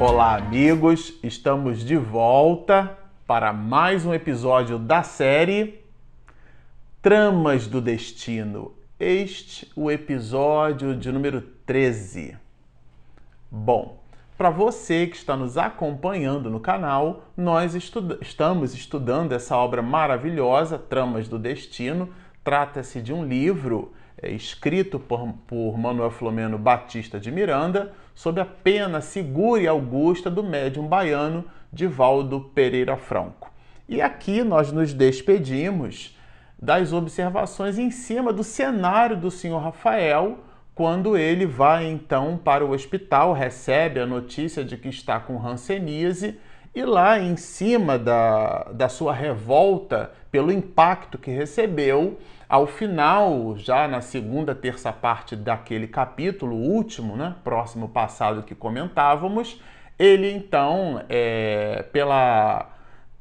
Olá, amigos! Estamos de volta para mais um episódio da série Tramas do Destino. Este o episódio de número 13. Bom, para você que está nos acompanhando no canal, nós estuda estamos estudando essa obra maravilhosa, Tramas do Destino. Trata-se de um livro é, escrito por, por Manuel Flomeno Batista de Miranda, sob a pena segura e augusta do médium baiano Divaldo Pereira Franco. E aqui nós nos despedimos das observações em cima do cenário do senhor Rafael, quando ele vai então para o hospital, recebe a notícia de que está com hanseníase e lá em cima da, da sua revolta pelo impacto que recebeu, ao final, já na segunda terça parte daquele capítulo, último, né, próximo passado que comentávamos, ele então, é, pela,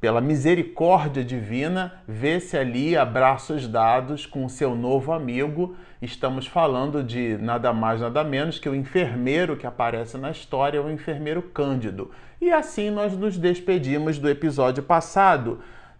pela misericórdia divina, vê-se ali abraços dados com seu novo amigo. Estamos falando de nada mais, nada menos que o enfermeiro que aparece na história, o enfermeiro Cândido. E assim nós nos despedimos do episódio passado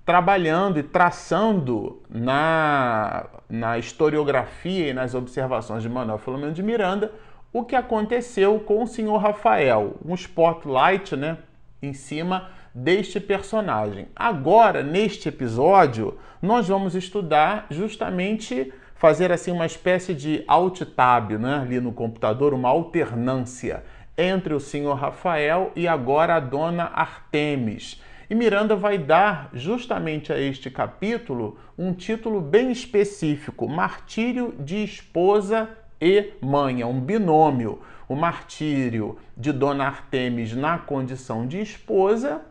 trabalhando e traçando na, na historiografia e nas observações de Manuel Filomeno de Miranda o que aconteceu com o senhor Rafael, um spotlight né, em cima deste personagem. Agora, neste episódio, nós vamos estudar justamente fazer assim uma espécie de alt tab né, ali no computador, uma alternância entre o senhor Rafael e agora a dona Artemis e Miranda vai dar justamente a este capítulo um título bem específico: Martírio de Esposa e Mãe, é um binômio. O martírio de Dona Artemis na condição de esposa,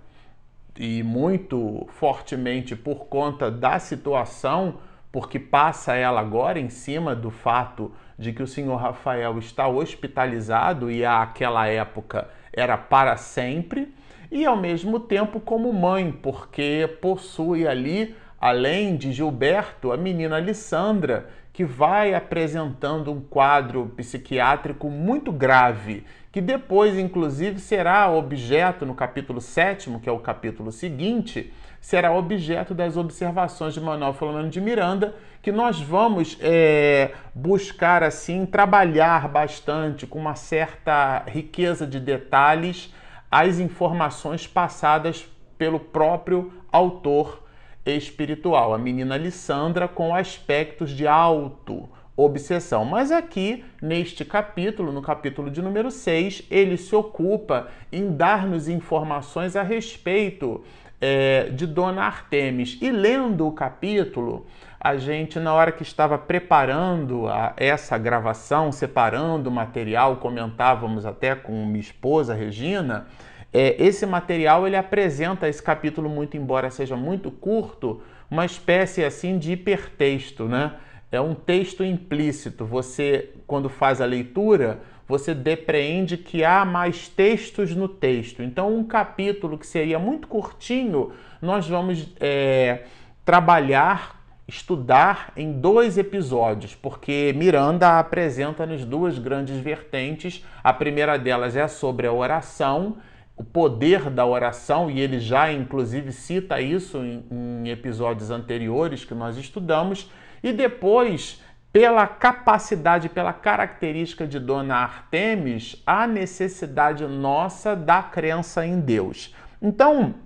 e muito fortemente por conta da situação, porque passa ela agora em cima do fato de que o senhor Rafael está hospitalizado e àquela época era para sempre e ao mesmo tempo como mãe, porque possui ali, além de Gilberto, a menina Alessandra, que vai apresentando um quadro psiquiátrico muito grave, que depois, inclusive, será objeto no capítulo 7, que é o capítulo seguinte, será objeto das observações de Manuel Filomeno de Miranda, que nós vamos é, buscar assim trabalhar bastante com uma certa riqueza de detalhes as informações passadas pelo próprio autor espiritual, a menina Lissandra, com aspectos de auto obsessão. Mas aqui, neste capítulo, no capítulo de número 6, ele se ocupa em dar-nos informações a respeito é, de Dona Artemis. E lendo o capítulo, a gente, na hora que estava preparando a, essa gravação, separando o material, comentávamos até com minha esposa, Regina, é, esse material ele apresenta esse capítulo, muito embora seja muito curto, uma espécie assim de hipertexto, né? É um texto implícito. Você, quando faz a leitura, você depreende que há mais textos no texto. Então, um capítulo que seria muito curtinho, nós vamos é, trabalhar, estudar em dois episódios, porque Miranda apresenta-nos duas grandes vertentes. A primeira delas é sobre a oração o poder da oração, e ele já inclusive cita isso em, em episódios anteriores que nós estudamos, e depois pela capacidade, pela característica de Dona Artemis, a necessidade nossa da crença em Deus. Então,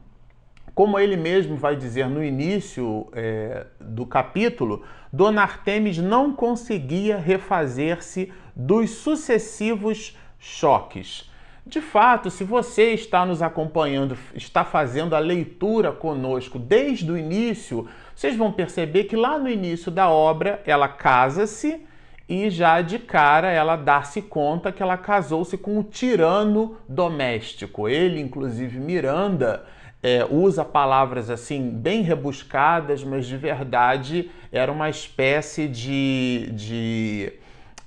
como ele mesmo vai dizer no início é, do capítulo, Dona Artemis não conseguia refazer-se dos sucessivos choques. De fato, se você está nos acompanhando, está fazendo a leitura conosco desde o início, vocês vão perceber que lá no início da obra ela casa-se e já de cara ela dá-se conta que ela casou-se com um tirano doméstico. Ele, inclusive Miranda, é, usa palavras assim bem rebuscadas, mas de verdade era uma espécie de, de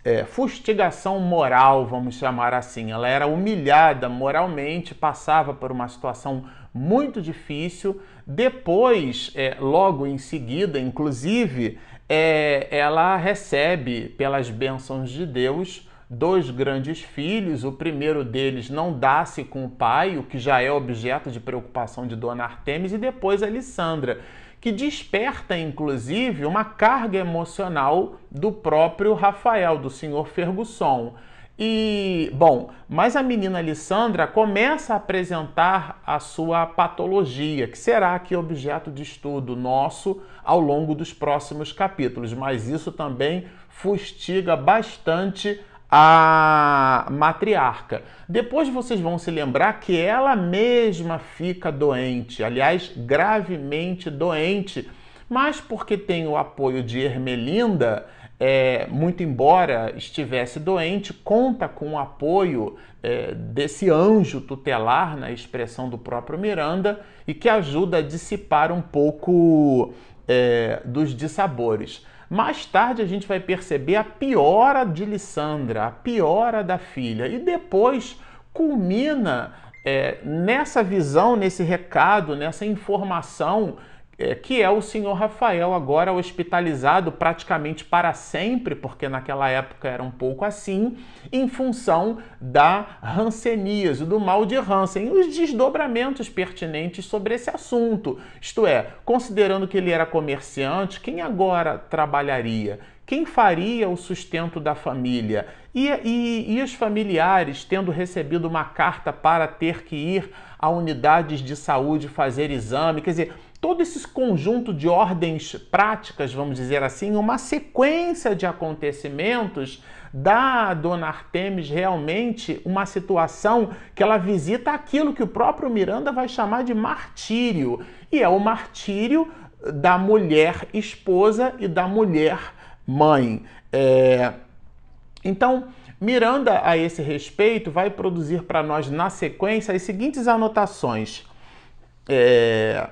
é, fustigação moral, vamos chamar assim. Ela era humilhada moralmente, passava por uma situação muito difícil. Depois, é, logo em seguida, inclusive, é, ela recebe, pelas bênçãos de Deus, dois grandes filhos, o primeiro deles não dá-se com o pai, o que já é objeto de preocupação de Dona Artemis, e depois Alessandra, que desperta inclusive uma carga emocional do próprio Rafael, do senhor Fergusson. E, bom, mas a menina Alessandra começa a apresentar a sua patologia, que será aqui objeto de estudo nosso ao longo dos próximos capítulos, mas isso também fustiga bastante a matriarca. Depois vocês vão se lembrar que ela mesma fica doente, aliás, gravemente doente, mas porque tem o apoio de Ermelinda, é, muito embora estivesse doente, conta com o apoio é, desse anjo tutelar, na expressão do próprio Miranda, e que ajuda a dissipar um pouco é, dos dissabores. Mais tarde a gente vai perceber a piora de Lissandra, a piora da filha, e depois culmina é, nessa visão, nesse recado, nessa informação que é o senhor Rafael, agora hospitalizado praticamente para sempre, porque naquela época era um pouco assim, em função da ranceníase, do mal de Hansen, e os desdobramentos pertinentes sobre esse assunto. Isto é, considerando que ele era comerciante, quem agora trabalharia? Quem faria o sustento da família? E, e, e, os familiares, tendo recebido uma carta para ter que ir a unidades de saúde fazer exame, quer dizer, todo esse conjunto de ordens práticas, vamos dizer assim, uma sequência de acontecimentos dá a Dona Artemis realmente uma situação que ela visita aquilo que o próprio Miranda vai chamar de martírio, e é o martírio da mulher esposa e da mulher mãe. É... Então, Miranda, a esse respeito, vai produzir para nós na sequência as seguintes anotações. É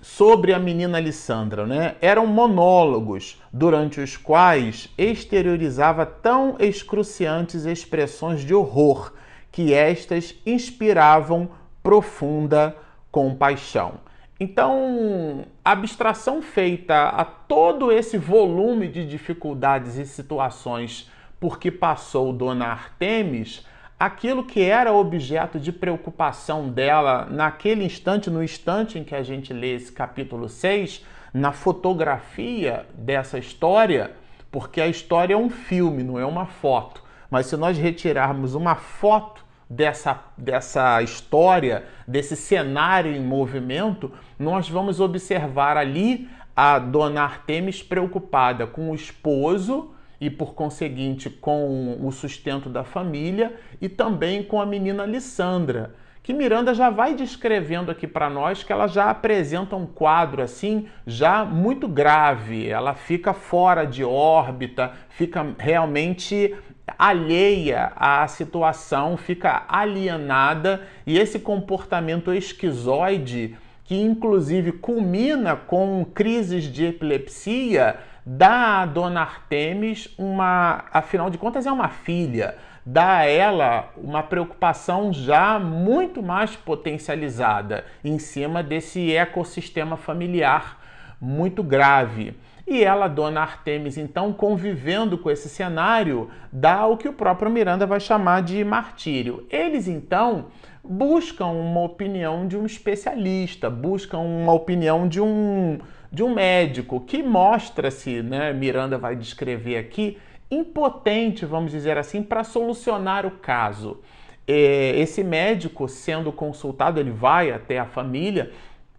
sobre a menina Alessandra, né? Eram monólogos durante os quais exteriorizava tão excruciantes expressões de horror que estas inspiravam profunda compaixão. Então, a abstração feita a todo esse volume de dificuldades e situações por que passou Dona Artemis aquilo que era objeto de preocupação dela naquele instante, no instante em que a gente lê esse capítulo 6, na fotografia dessa história, porque a história é um filme, não é uma foto. Mas se nós retirarmos uma foto dessa, dessa história, desse cenário em movimento, nós vamos observar ali a dona Artemis preocupada com o esposo e, por conseguinte, com o sustento da família e também com a menina Lissandra, que Miranda já vai descrevendo aqui para nós que ela já apresenta um quadro assim já muito grave, ela fica fora de órbita, fica realmente alheia à situação, fica alienada e esse comportamento esquizoide que inclusive culmina com crises de epilepsia dá a dona Artemis uma, afinal de contas, é uma filha, dá a ela uma preocupação já muito mais potencializada em cima desse ecossistema familiar muito grave. E ela, dona Artemis, então, convivendo com esse cenário, dá o que o próprio Miranda vai chamar de martírio. Eles, então, buscam uma opinião de um especialista, buscam uma opinião de um de um médico que mostra-se, né, Miranda vai descrever aqui, impotente, vamos dizer assim, para solucionar o caso. É, esse médico, sendo consultado, ele vai até a família,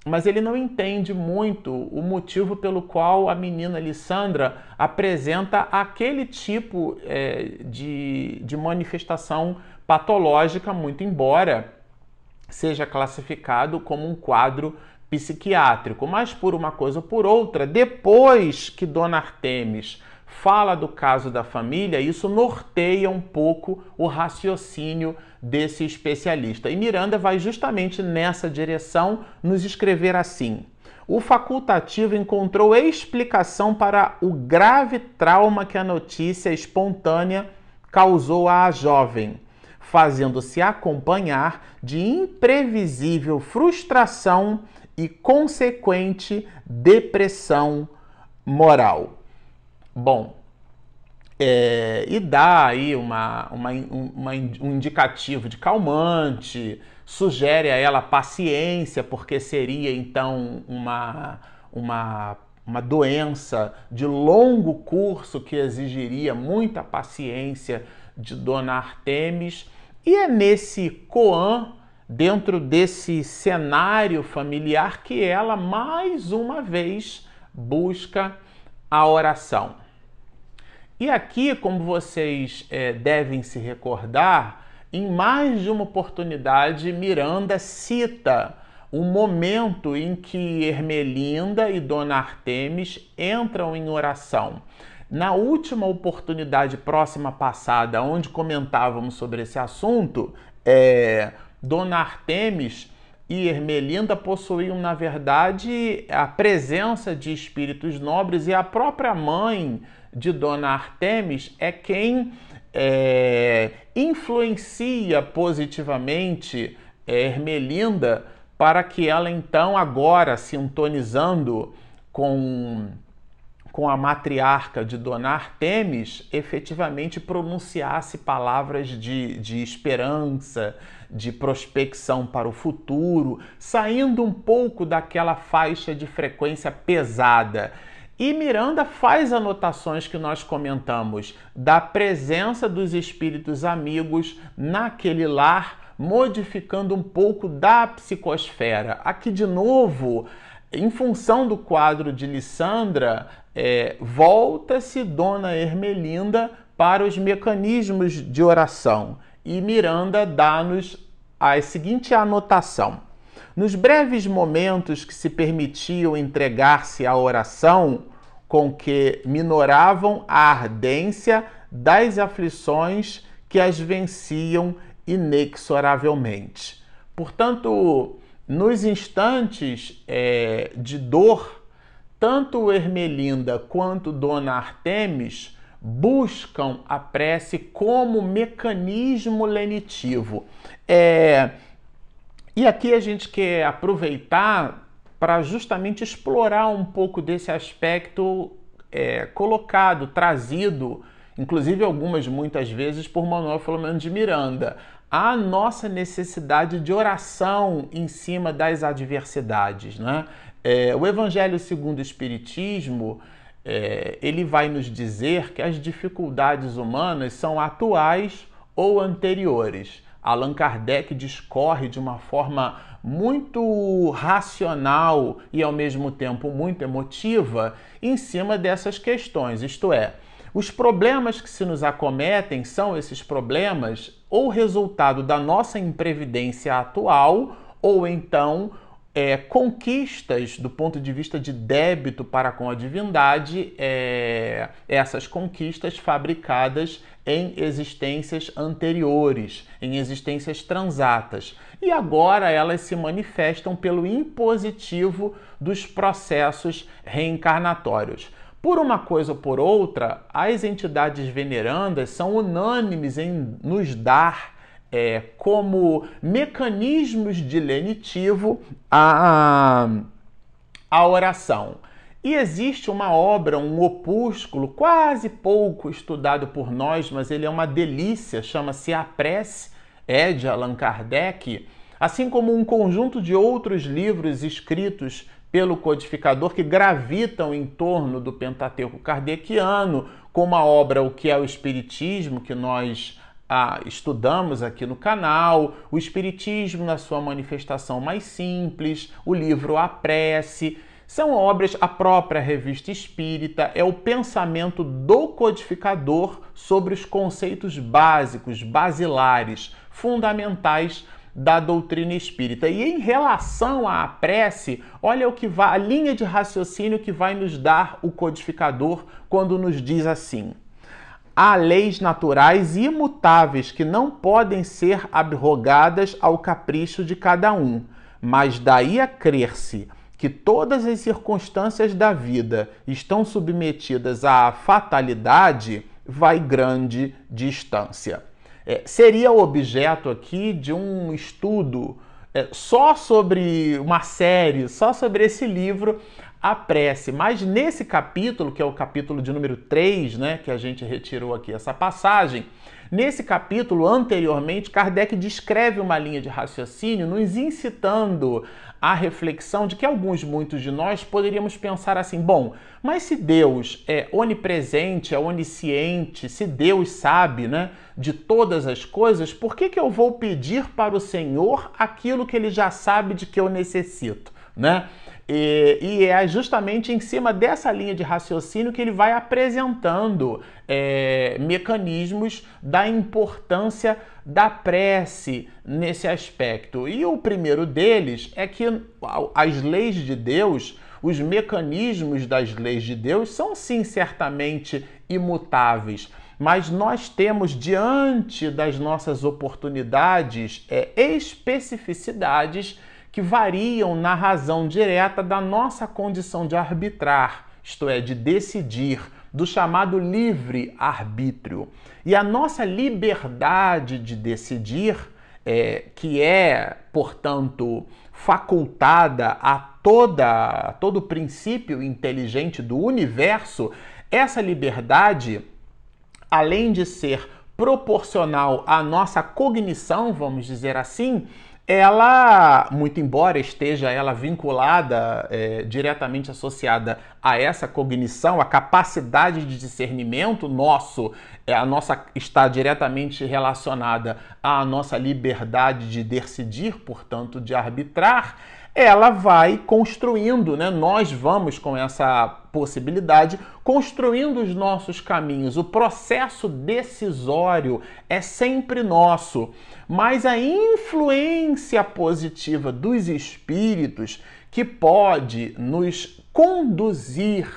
mas ele não entende muito o motivo pelo qual a menina Alessandra apresenta aquele tipo é, de, de manifestação patológica, muito embora seja classificado como um quadro psiquiátrico, mas por uma coisa ou por outra, depois que Dona Artemis fala do caso da família, isso norteia um pouco o raciocínio desse especialista. E Miranda vai justamente nessa direção nos escrever assim: o facultativo encontrou explicação para o grave trauma que a notícia espontânea causou à jovem, fazendo-se acompanhar de imprevisível frustração e consequente depressão moral. Bom, é, e dá aí uma, uma, uma, um indicativo de calmante, sugere a ela paciência, porque seria então uma, uma, uma doença de longo curso que exigiria muita paciência de Dona Artemis. E é nesse Coan, dentro desse cenário familiar, que ela mais uma vez busca a oração. E aqui, como vocês é, devem se recordar, em mais de uma oportunidade, Miranda cita o momento em que Ermelinda e Dona Artemis entram em oração. Na última oportunidade próxima passada, onde comentávamos sobre esse assunto, é, Dona Artemis e Ermelinda possuíam, na verdade, a presença de espíritos nobres e a própria mãe de Dona Artemis é quem é, influencia positivamente é, Ermelinda para que ela então agora sintonizando com com a matriarca de Dona Artemis, efetivamente pronunciasse palavras de, de esperança, de prospecção para o futuro, saindo um pouco daquela faixa de frequência pesada e Miranda faz anotações que nós comentamos da presença dos espíritos amigos naquele lar, modificando um pouco da psicosfera. Aqui, de novo, em função do quadro de Lissandra, é, volta-se Dona Ermelinda para os mecanismos de oração e Miranda dá-nos a seguinte anotação. Nos breves momentos que se permitiam entregar-se à oração, com que minoravam a ardência das aflições que as venciam inexoravelmente. Portanto, nos instantes é, de dor, tanto Ermelinda quanto Dona Artemis buscam a prece como mecanismo lenitivo. É, e aqui a gente quer aproveitar para justamente explorar um pouco desse aspecto é, colocado, trazido, inclusive algumas muitas vezes por Manuel Filomeno de Miranda, a nossa necessidade de oração em cima das adversidades. Né? É, o Evangelho segundo o Espiritismo é, ele vai nos dizer que as dificuldades humanas são atuais ou anteriores. Allan Kardec discorre de uma forma muito racional e ao mesmo tempo muito emotiva em cima dessas questões, isto é, os problemas que se nos acometem são esses problemas ou resultado da nossa imprevidência atual ou então é, conquistas do ponto de vista de débito para com a divindade, é, essas conquistas fabricadas em existências anteriores, em existências transatas. E agora elas se manifestam pelo impositivo dos processos reencarnatórios. Por uma coisa ou por outra, as entidades venerandas são unânimes em nos dar é, como mecanismos de lenitivo a, a oração. E existe uma obra, um opúsculo quase pouco estudado por nós, mas ele é uma delícia, chama-se A Prece, é de Allan Kardec, assim como um conjunto de outros livros escritos pelo codificador que gravitam em torno do Pentateuco kardeciano, como a obra O que é o Espiritismo, que nós ah, estudamos aqui no canal, o Espiritismo na sua manifestação mais simples, o livro A Prece. São obras, a própria revista espírita, é o pensamento do codificador sobre os conceitos básicos, basilares, fundamentais da doutrina espírita. E em relação à prece, olha o que vai, a linha de raciocínio que vai nos dar o codificador quando nos diz assim: há leis naturais imutáveis que não podem ser abrogadas ao capricho de cada um, mas daí a crer-se que todas as circunstâncias da vida estão submetidas à fatalidade, vai grande distância. É, seria objeto aqui de um estudo é, só sobre uma série, só sobre esse livro, a prece. Mas nesse capítulo, que é o capítulo de número 3, né, que a gente retirou aqui essa passagem, nesse capítulo anteriormente, Kardec descreve uma linha de raciocínio nos incitando a reflexão de que alguns, muitos de nós poderíamos pensar assim: bom, mas se Deus é onipresente, é onisciente, se Deus sabe né, de todas as coisas, por que, que eu vou pedir para o Senhor aquilo que ele já sabe de que eu necessito? Né? E, e, é justamente em cima dessa linha de raciocínio que ele vai apresentando é, mecanismos da importância da prece nesse aspecto. E o primeiro deles é que as leis de Deus, os mecanismos das leis de Deus são sim certamente imutáveis. Mas nós temos diante das nossas oportunidades é, especificidades que variam na razão direta da nossa condição de arbitrar, isto é, de decidir, do chamado livre-arbítrio. E a nossa liberdade de decidir, é, que é, portanto, facultada a toda a todo princípio inteligente do universo, essa liberdade, além de ser proporcional à nossa cognição, vamos dizer assim, ela, muito embora esteja ela vinculada, é, diretamente associada a essa cognição, a capacidade de discernimento nosso, é, a nossa está diretamente relacionada à nossa liberdade de decidir, portanto, de arbitrar, ela vai construindo, né? Nós vamos com essa possibilidade construindo os nossos caminhos. O processo decisório é sempre nosso, mas a influência positiva dos espíritos que pode nos conduzir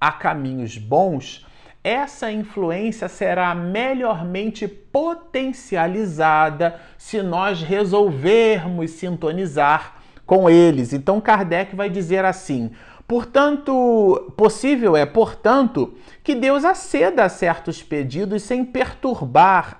a caminhos bons, essa influência será melhormente potencializada se nós resolvermos sintonizar com eles. Então Kardec vai dizer assim: Portanto, possível é, portanto, que Deus aceda a certos pedidos sem perturbar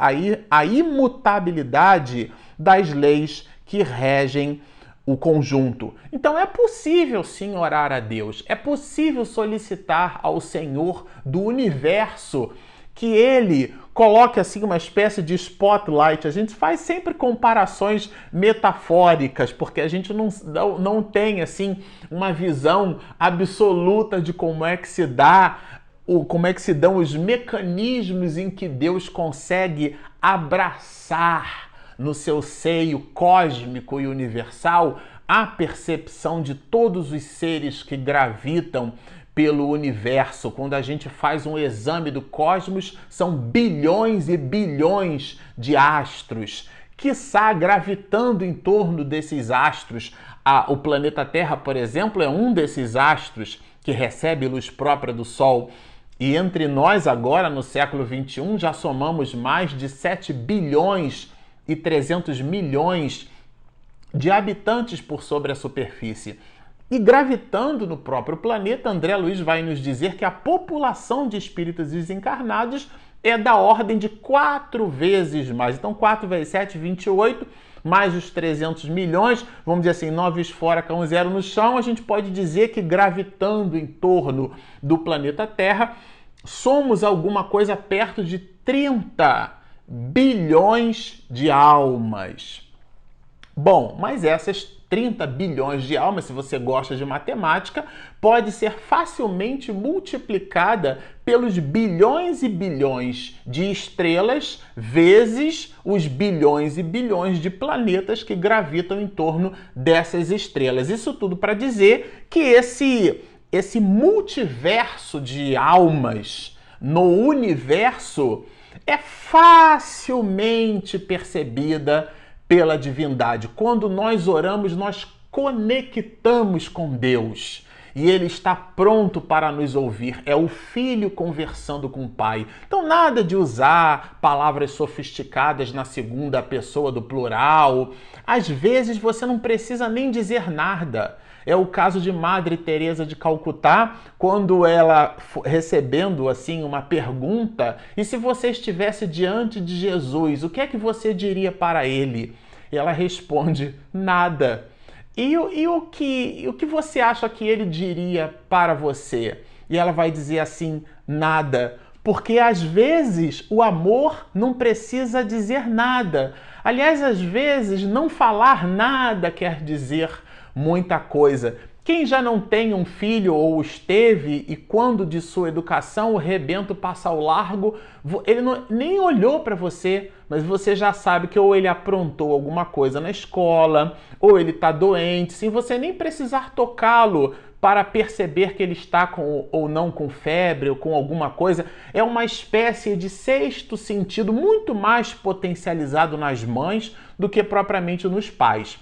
a imutabilidade das leis que regem o conjunto. Então é possível sim orar a Deus, é possível solicitar ao Senhor do universo que ele coloque assim uma espécie de spotlight. A gente faz sempre comparações metafóricas, porque a gente não, não, não tem assim uma visão absoluta de como é que se dá o, como é que se dão os mecanismos em que Deus consegue abraçar no seu seio cósmico e universal a percepção de todos os seres que gravitam pelo universo. Quando a gente faz um exame do cosmos, são bilhões e bilhões de astros, que está gravitando em torno desses astros. O planeta Terra, por exemplo, é um desses astros que recebe luz própria do Sol. E entre nós, agora no século 21, já somamos mais de 7 bilhões e 300 milhões de habitantes por sobre a superfície. E gravitando no próprio planeta, André Luiz vai nos dizer que a população de espíritos desencarnados é da ordem de quatro vezes mais. Então, 4 vezes 7, 28, mais os 300 milhões, vamos dizer assim, 9 fora, com zero no chão, a gente pode dizer que gravitando em torno do planeta Terra, somos alguma coisa perto de 30 bilhões de almas. Bom, mas essas 30 bilhões de almas, se você gosta de matemática, pode ser facilmente multiplicada pelos bilhões e bilhões de estrelas vezes os bilhões e bilhões de planetas que gravitam em torno dessas estrelas. Isso tudo para dizer que esse esse multiverso de almas no universo é facilmente percebida pela divindade. Quando nós oramos, nós conectamos com Deus e ele está pronto para nos ouvir. É o filho conversando com o pai. Então, nada de usar palavras sofisticadas na segunda pessoa do plural. Às vezes você não precisa nem dizer nada. É o caso de Madre Teresa de Calcutá, quando ela recebendo assim uma pergunta, e se você estivesse diante de Jesus, o que é que você diria para ele? E ela responde: nada. E, e o, que, o que você acha que ele diria para você? E ela vai dizer assim: nada. Porque às vezes o amor não precisa dizer nada. Aliás, às vezes não falar nada quer dizer muita coisa. Quem já não tem um filho ou esteve e quando de sua educação o rebento passa ao largo, ele não, nem olhou para você, mas você já sabe que ou ele aprontou alguma coisa na escola, ou ele está doente, sem você nem precisar tocá-lo para perceber que ele está com ou não com febre ou com alguma coisa. É uma espécie de sexto sentido muito mais potencializado nas mães do que propriamente nos pais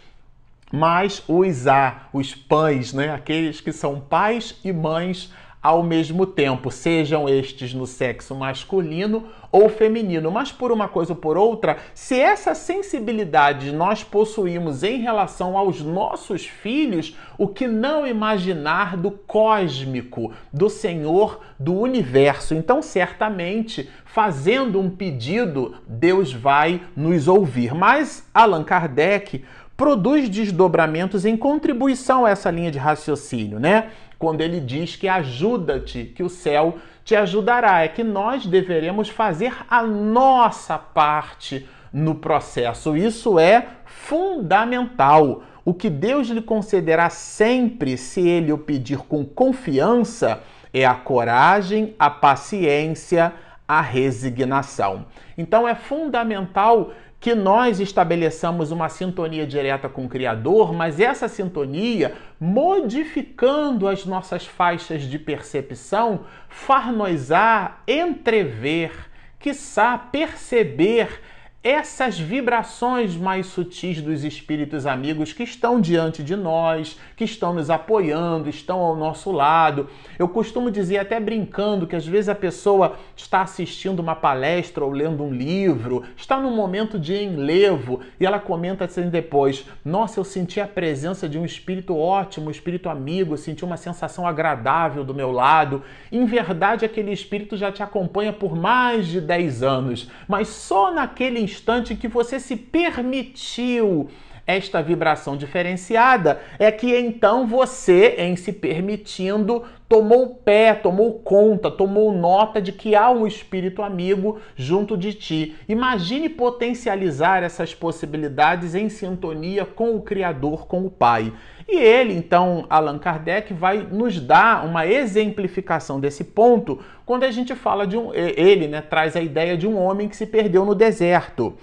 mas os A, os pães, né? aqueles que são pais e mães ao mesmo tempo, sejam estes no sexo masculino ou feminino. Mas por uma coisa ou por outra, se essa sensibilidade nós possuímos em relação aos nossos filhos, o que não imaginar do cósmico, do Senhor do universo? Então, certamente, fazendo um pedido, Deus vai nos ouvir. Mas Allan Kardec produz desdobramentos em contribuição a essa linha de raciocínio, né? Quando ele diz que ajuda-te, que o céu te ajudará, é que nós deveremos fazer a nossa parte no processo. Isso é fundamental. O que Deus lhe concederá sempre, se ele o pedir com confiança, é a coragem, a paciência, a resignação. Então é fundamental que nós estabeleçamos uma sintonia direta com o Criador, mas essa sintonia, modificando as nossas faixas de percepção, far-nos-á entrever, quiçá perceber essas vibrações mais sutis dos espíritos amigos que estão diante de nós, que estão nos apoiando, estão ao nosso lado. Eu costumo dizer, até brincando, que às vezes a pessoa está assistindo uma palestra ou lendo um livro, está num momento de enlevo e ela comenta assim depois: Nossa, eu senti a presença de um espírito ótimo, um espírito amigo, senti uma sensação agradável do meu lado. Em verdade, aquele espírito já te acompanha por mais de 10 anos, mas só naquele instante que você se permitiu esta vibração diferenciada, é que então você, em se permitindo, tomou pé, tomou conta, tomou nota de que há um espírito amigo junto de ti. Imagine potencializar essas possibilidades em sintonia com o Criador, com o Pai. E ele, então, Allan Kardec, vai nos dar uma exemplificação desse ponto quando a gente fala de um. Ele né, traz a ideia de um homem que se perdeu no deserto.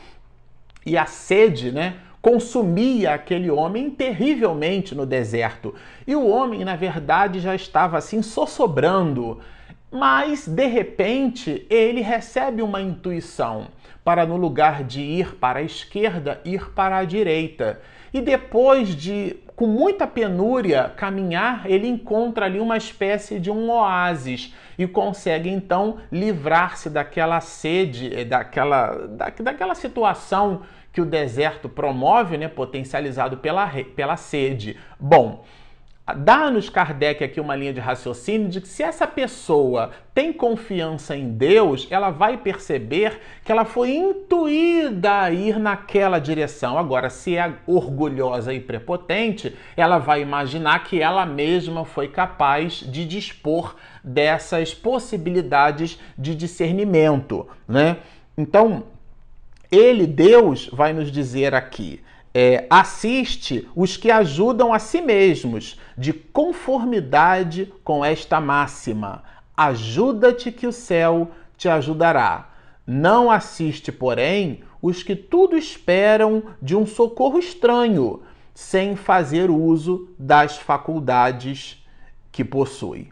E a sede, né? Consumia aquele homem terrivelmente no deserto. E o homem, na verdade, já estava assim sossobrando. Mas, de repente, ele recebe uma intuição para, no lugar de ir para a esquerda, ir para a direita. E depois de com muita penúria caminhar, ele encontra ali uma espécie de um oásis e consegue então livrar-se daquela sede, eh, daquela, da, daquela situação que o deserto promove, né, potencializado pela, pela sede. Bom, Dá-nos Kardec aqui uma linha de raciocínio de que se essa pessoa tem confiança em Deus, ela vai perceber que ela foi intuída a ir naquela direção. Agora, se é orgulhosa e prepotente, ela vai imaginar que ela mesma foi capaz de dispor dessas possibilidades de discernimento, né? Então, ele, Deus, vai nos dizer aqui é, assiste os que ajudam a si mesmos, de conformidade com esta máxima: ajuda-te que o céu te ajudará. Não assiste, porém, os que tudo esperam de um socorro estranho, sem fazer uso das faculdades que possui.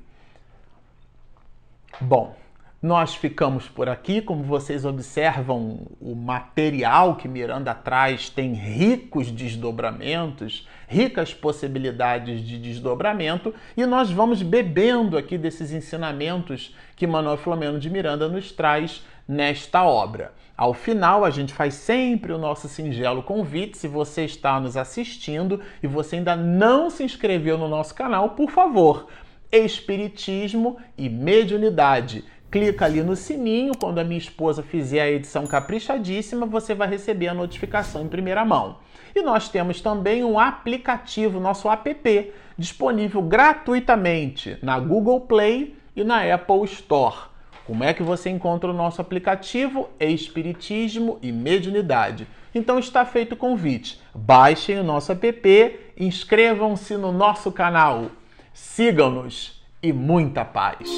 Bom, nós ficamos por aqui. Como vocês observam, o material que Miranda traz tem ricos desdobramentos, ricas possibilidades de desdobramento, e nós vamos bebendo aqui desses ensinamentos que Manuel Flamengo de Miranda nos traz nesta obra. Ao final, a gente faz sempre o nosso singelo convite. Se você está nos assistindo e você ainda não se inscreveu no nosso canal, por favor, Espiritismo e Mediunidade clica ali no sininho. Quando a minha esposa fizer a edição caprichadíssima, você vai receber a notificação em primeira mão. E nós temos também um aplicativo, nosso app, disponível gratuitamente na Google Play e na Apple Store. Como é que você encontra o nosso aplicativo? Espiritismo e Mediunidade. Então está feito o convite. Baixem o nosso app, inscrevam-se no nosso canal, sigam-nos e muita paz.